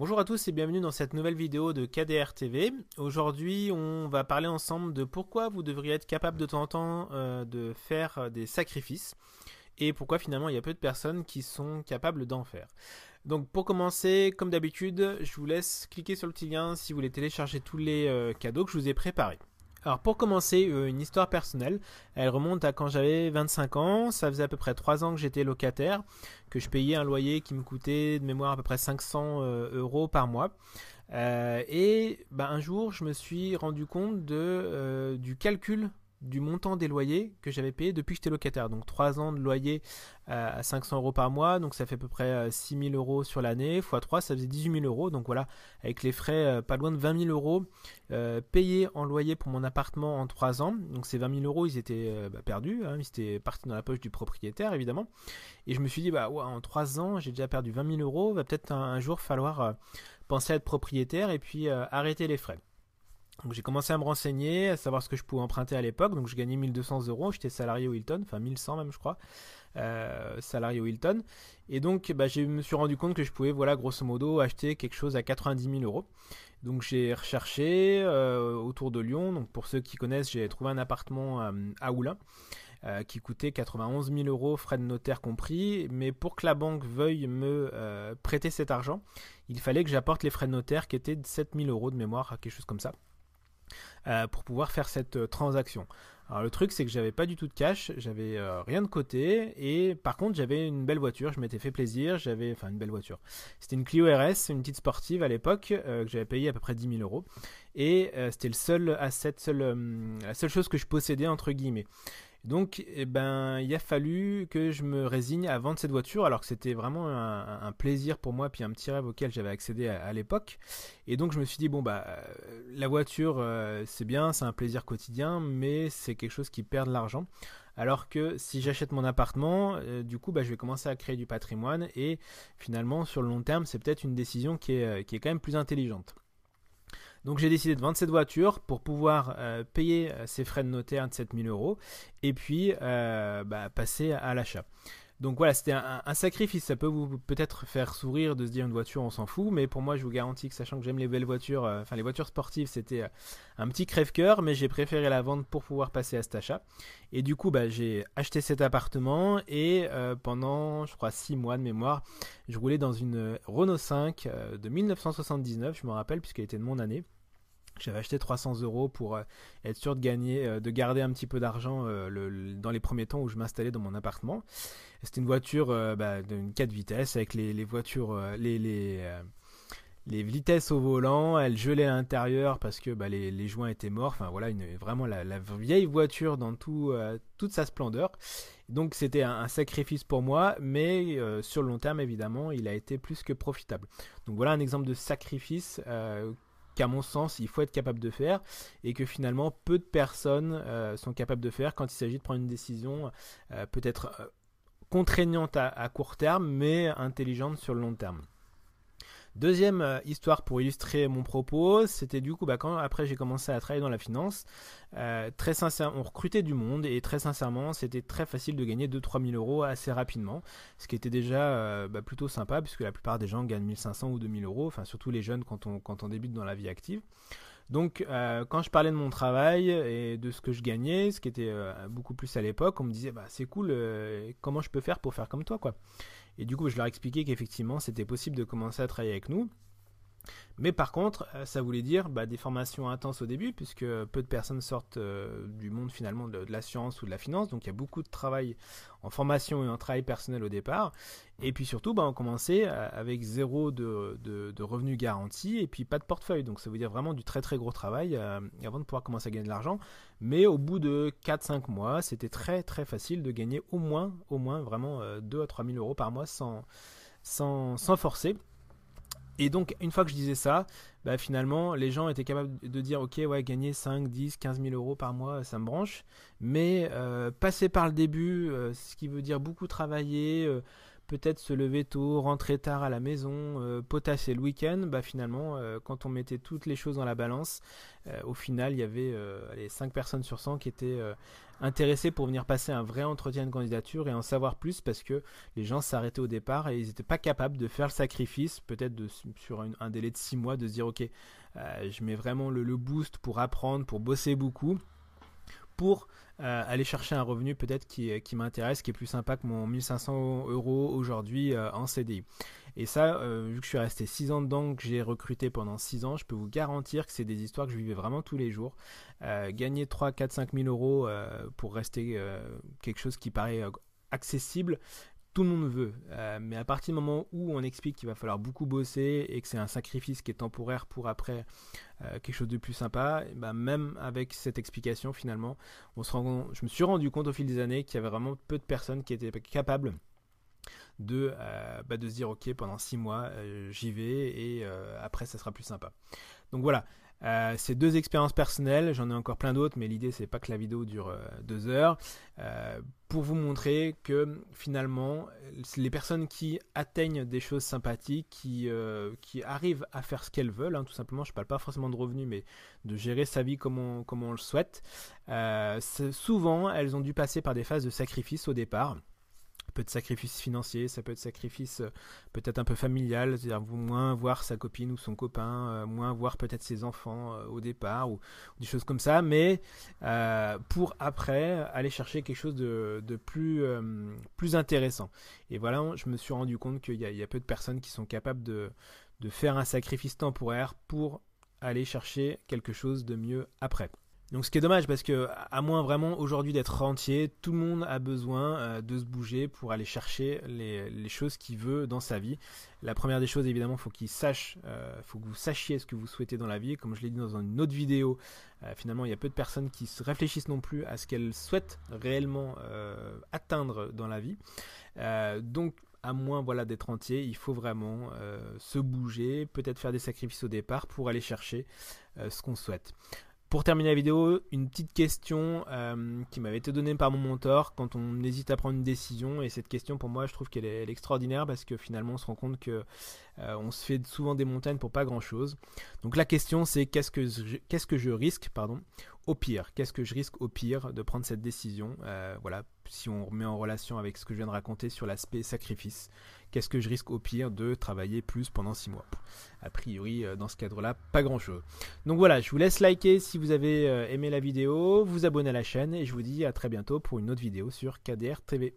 Bonjour à tous et bienvenue dans cette nouvelle vidéo de KDR TV. Aujourd'hui, on va parler ensemble de pourquoi vous devriez être capable de temps en temps euh, de faire des sacrifices et pourquoi finalement il y a peu de personnes qui sont capables d'en faire. Donc pour commencer, comme d'habitude, je vous laisse cliquer sur le petit lien si vous voulez télécharger tous les euh, cadeaux que je vous ai préparés. Alors pour commencer, euh, une histoire personnelle, elle remonte à quand j'avais 25 ans, ça faisait à peu près 3 ans que j'étais locataire, que je payais un loyer qui me coûtait de mémoire à peu près 500 euh, euros par mois. Euh, et bah, un jour, je me suis rendu compte de, du calcul du montant des loyers que j'avais payé depuis que j'étais locataire. Donc 3 ans de loyer euh, à 500 euros par mois, donc ça fait à peu près 6 euh, 000 euros sur l'année, x 3 ça faisait 18 000 euros. Donc voilà, avec les frais euh, pas loin de 20 000 euros payés en loyer pour mon appartement en 3 ans. Donc ces 20 000 euros, ils étaient bah, perdus, hein, ils étaient partis dans la poche du propriétaire évidemment. Et je me suis dit, bah ouais, en 3 ans, j'ai déjà perdu 20 000 euros, va peut-être un, jour falloir penser à être propriétaire et puis arrêter les frais. Donc j'ai commencé à me renseigner, à savoir ce que je pouvais emprunter à l'époque. Donc je gagnais 1200 euros, j'étais salarié au Hilton, enfin 1100 même je crois, euh, salarié au Hilton. Et donc bah, je me suis rendu compte que je pouvais, voilà, grosso modo, acheter quelque chose à 90 000 euros. Donc j'ai recherché euh, autour de Lyon. Donc pour ceux qui connaissent, j'ai trouvé un appartement euh, à Oulin. qui coûtait 91 000 euros, frais de notaire compris. Mais pour que la banque veuille me prêter cet argent, il fallait que j'apporte les frais de notaire qui étaient de 7 000 euros de mémoire, quelque chose comme ça. Euh, pour pouvoir faire cette euh, transaction. Alors le truc c'est que j'avais pas du tout de cash, j'avais euh, rien de côté et par contre j'avais une belle voiture, je m'étais fait plaisir, j'avais enfin une belle voiture. C'était une Clio RS, une petite sportive à l'époque que j'avais payé à peu près 10 000 euros et c'était le seul asset, seul, la seule chose que je possédais entre guillemets. Donc, eh ben, il a fallu que je me résigne à vendre cette voiture, alors que c'était vraiment un, plaisir pour moi, puis un petit rêve auquel j'avais accédé à, l'époque. Et donc, je me suis dit bon bah, euh, la voiture, euh, c'est bien, c'est un plaisir quotidien, mais c'est quelque chose qui perd de l'argent. Alors que si j'achète mon appartement, euh, du coup, bah, je vais commencer à créer du patrimoine et finalement, sur le long terme, c'est peut-être une décision qui est, qui est quand même plus intelligente. Donc j'ai décidé de vendre cette voiture pour pouvoir euh, payer euh, ces frais de notaire de 7000 euros et puis euh, bah, passer à l'achat. Donc voilà, c'était un, sacrifice. Ça peut vous peut-être faire sourire de se dire une voiture, on s'en fout, mais pour moi, je vous garantis que sachant que j'aime les belles voitures, euh, enfin les voitures sportives, c'était euh, un petit crève-cœur, mais j'ai préféré la vendre pour pouvoir passer à cet achat. Et du coup, bah, j'ai acheté cet appartement et euh, pendant, je crois, 6 mois de mémoire, je roulais dans une Renault 5 de 1979, je me rappelle, puisqu'elle était de mon année. J'avais acheté 300 euros pour euh, être sûr de gagner, euh, de garder un petit peu d'argent euh, dans les premiers temps où je m'installais dans mon appartement. C'était une voiture bah, d'une 4 vitesses avec les, voitures, les, les, vitesses au volant. Elle gelait à l'intérieur parce que bah, les, joints étaient morts. Enfin voilà, vraiment la, vieille voiture dans tout, toute sa splendeur. Donc c'était un, sacrifice pour moi, mais sur le long terme évidemment, il a été plus que profitable. Donc voilà un exemple de sacrifice qu'à mon sens il faut être capable de faire et que finalement peu de personnes euh, sont capables de faire quand il s'agit de prendre une décision euh, peut-être euh, contraignante à, court terme mais intelligente sur le long terme. Deuxième euh, histoire pour illustrer mon propos, c'était du coup bah, quand après j'ai commencé à travailler dans la finance, euh, très sincèrement, on recrutait du monde et très sincèrement, c'était très facile de gagner 2-3 000 euros assez rapidement, ce qui était déjà euh, bah, plutôt sympa puisque la plupart des gens gagnent 1500 ou 2000 euros, enfin surtout les jeunes quand on, quand on débute dans la vie active. Donc, quand je parlais de mon travail et de ce que je gagnais, ce qui était beaucoup plus à l'époque, on me disait bah c'est cool, comment je peux faire pour faire comme toi quoi. Et du coup, je leur expliquais qu'effectivement, c'était possible de commencer à travailler avec nous. Mais par contre, euh, ça voulait dire bah, des formations intenses au début, puisque peu de personnes sortent euh, du monde finalement de, de, la science ou de la finance, donc il y a beaucoup de travail en formation et en travail personnel au départ. Et puis surtout, bah, on commençait euh, avec zéro de, revenus garantis et puis pas de portefeuille, donc ça veut dire vraiment du très très gros travail avant de pouvoir commencer à gagner de l'argent. Mais au bout de 4-5 mois, c'était très très facile de gagner au moins, au moins vraiment 2 à 3 000 euros par mois sans, sans forcer. Et donc, une fois que je disais ça, bah, finalement, les gens étaient capables de dire Ok, ouais, gagner 5, 10, 15 000 euros par mois, ça me branche. Mais euh, passer par le début, euh, ce qui veut dire beaucoup travailler, euh, peut-être se lever tôt, rentrer tard à la maison, euh, potasser le week-end, bah finalement, euh, quand on mettait toutes les choses dans la balance, euh, au final, il y avait les 5 personnes sur 100 qui étaient intéressées pour venir passer un vrai entretien de candidature et en savoir plus parce que les gens s'arrêtaient au départ et ils n'étaient pas capables de faire le sacrifice, peut-être sur un délai de 6 mois, de se dire ok, je mets vraiment le boost pour apprendre, pour bosser beaucoup pour euh, aller chercher un revenu peut-être qui, qui m'intéresse, qui est plus sympa que mon 1500 euros aujourd'hui euh, en CDI. Et ça, euh, vu que je suis resté 6 ans dedans, que j'ai recruté pendant 6 ans, je peux vous garantir que c'est des histoires que je vivais vraiment tous les jours. gagner 3, 4, 5 000 euros pour rester quelque chose qui paraît accessible, tout le monde veut. Euh, mais à partir du moment où on explique qu'il va falloir beaucoup bosser et que c'est un sacrifice qui est temporaire pour après euh, quelque chose de plus sympa, bah, même avec cette explication finalement, on se rend, je me suis rendu compte au fil des années qu'il y avait vraiment peu de personnes qui étaient capables de, euh, bah, de se dire ok pendant six mois j'y vais et après ça sera plus sympa. Donc voilà, euh, c'est deux expériences personnelles, j'en ai encore plein d'autres, mais l'idée c'est pas que la vidéo dure euh, deux heures, euh, pour vous montrer que finalement les personnes qui atteignent des choses sympathiques, qui, qui arrivent à faire ce qu'elles veulent, hein, tout simplement, je parle pas forcément de revenus, mais de gérer sa vie comme on le souhaite, souvent elles ont dû passer par des phases de sacrifice au départ peut sacrifice financier, ça peut être sacrifice euh, peut-être un peu familial, c'est-à-dire moins voir sa copine ou son copain, euh, moins voir peut-être ses enfants euh, au départ ou, des choses comme ça, mais pour après aller chercher quelque chose de, plus, intéressant. Et voilà, je me suis rendu compte qu'il y, a peu de personnes qui sont capables de faire un sacrifice temporaire pour aller chercher quelque chose de mieux après. Donc ce qui est dommage parce que à moins vraiment aujourd'hui d'être rentier, tout le monde a besoin euh, de se bouger pour aller chercher les, choses qu'il veut dans sa vie. La première des choses évidemment, faut qu'il sache, euh, faut que vous sachiez ce que vous souhaitez dans la vie. Comme je l'ai dit dans une autre vidéo, euh, finalement il y a peu de personnes qui se réfléchissent non plus à ce qu'elles souhaitent réellement atteindre dans la vie. donc à moins voilà d'être entier, il faut vraiment se bouger, peut-être faire des sacrifices au départ pour aller chercher ce qu'on souhaite. Pour terminer la vidéo, une petite question euh, qui m'avait été donnée par mon mentor quand on hésite à prendre une décision. Et cette question, pour moi, je trouve qu'elle est, extraordinaire parce que finalement, on se rend compte que euh, on se fait souvent des montagnes pour pas grand-chose. Donc la question, c'est qu'est-ce que je, qu'est-ce que je risque, pardon, au pire Qu'est-ce que je risque au pire de prendre cette décision euh, Voilà, si on remet en relation avec ce que je viens de raconter sur l'aspect sacrifice qu'est-ce que je risque au pire de travailler plus pendant 6 mois? A priori, euh, dans ce cadre-là, pas grand-chose. Donc voilà, je vous laisse liker si vous avez euh, aimé la vidéo, vous abonner à la chaîne et je vous dis à très bientôt pour une autre vidéo sur KDR TV.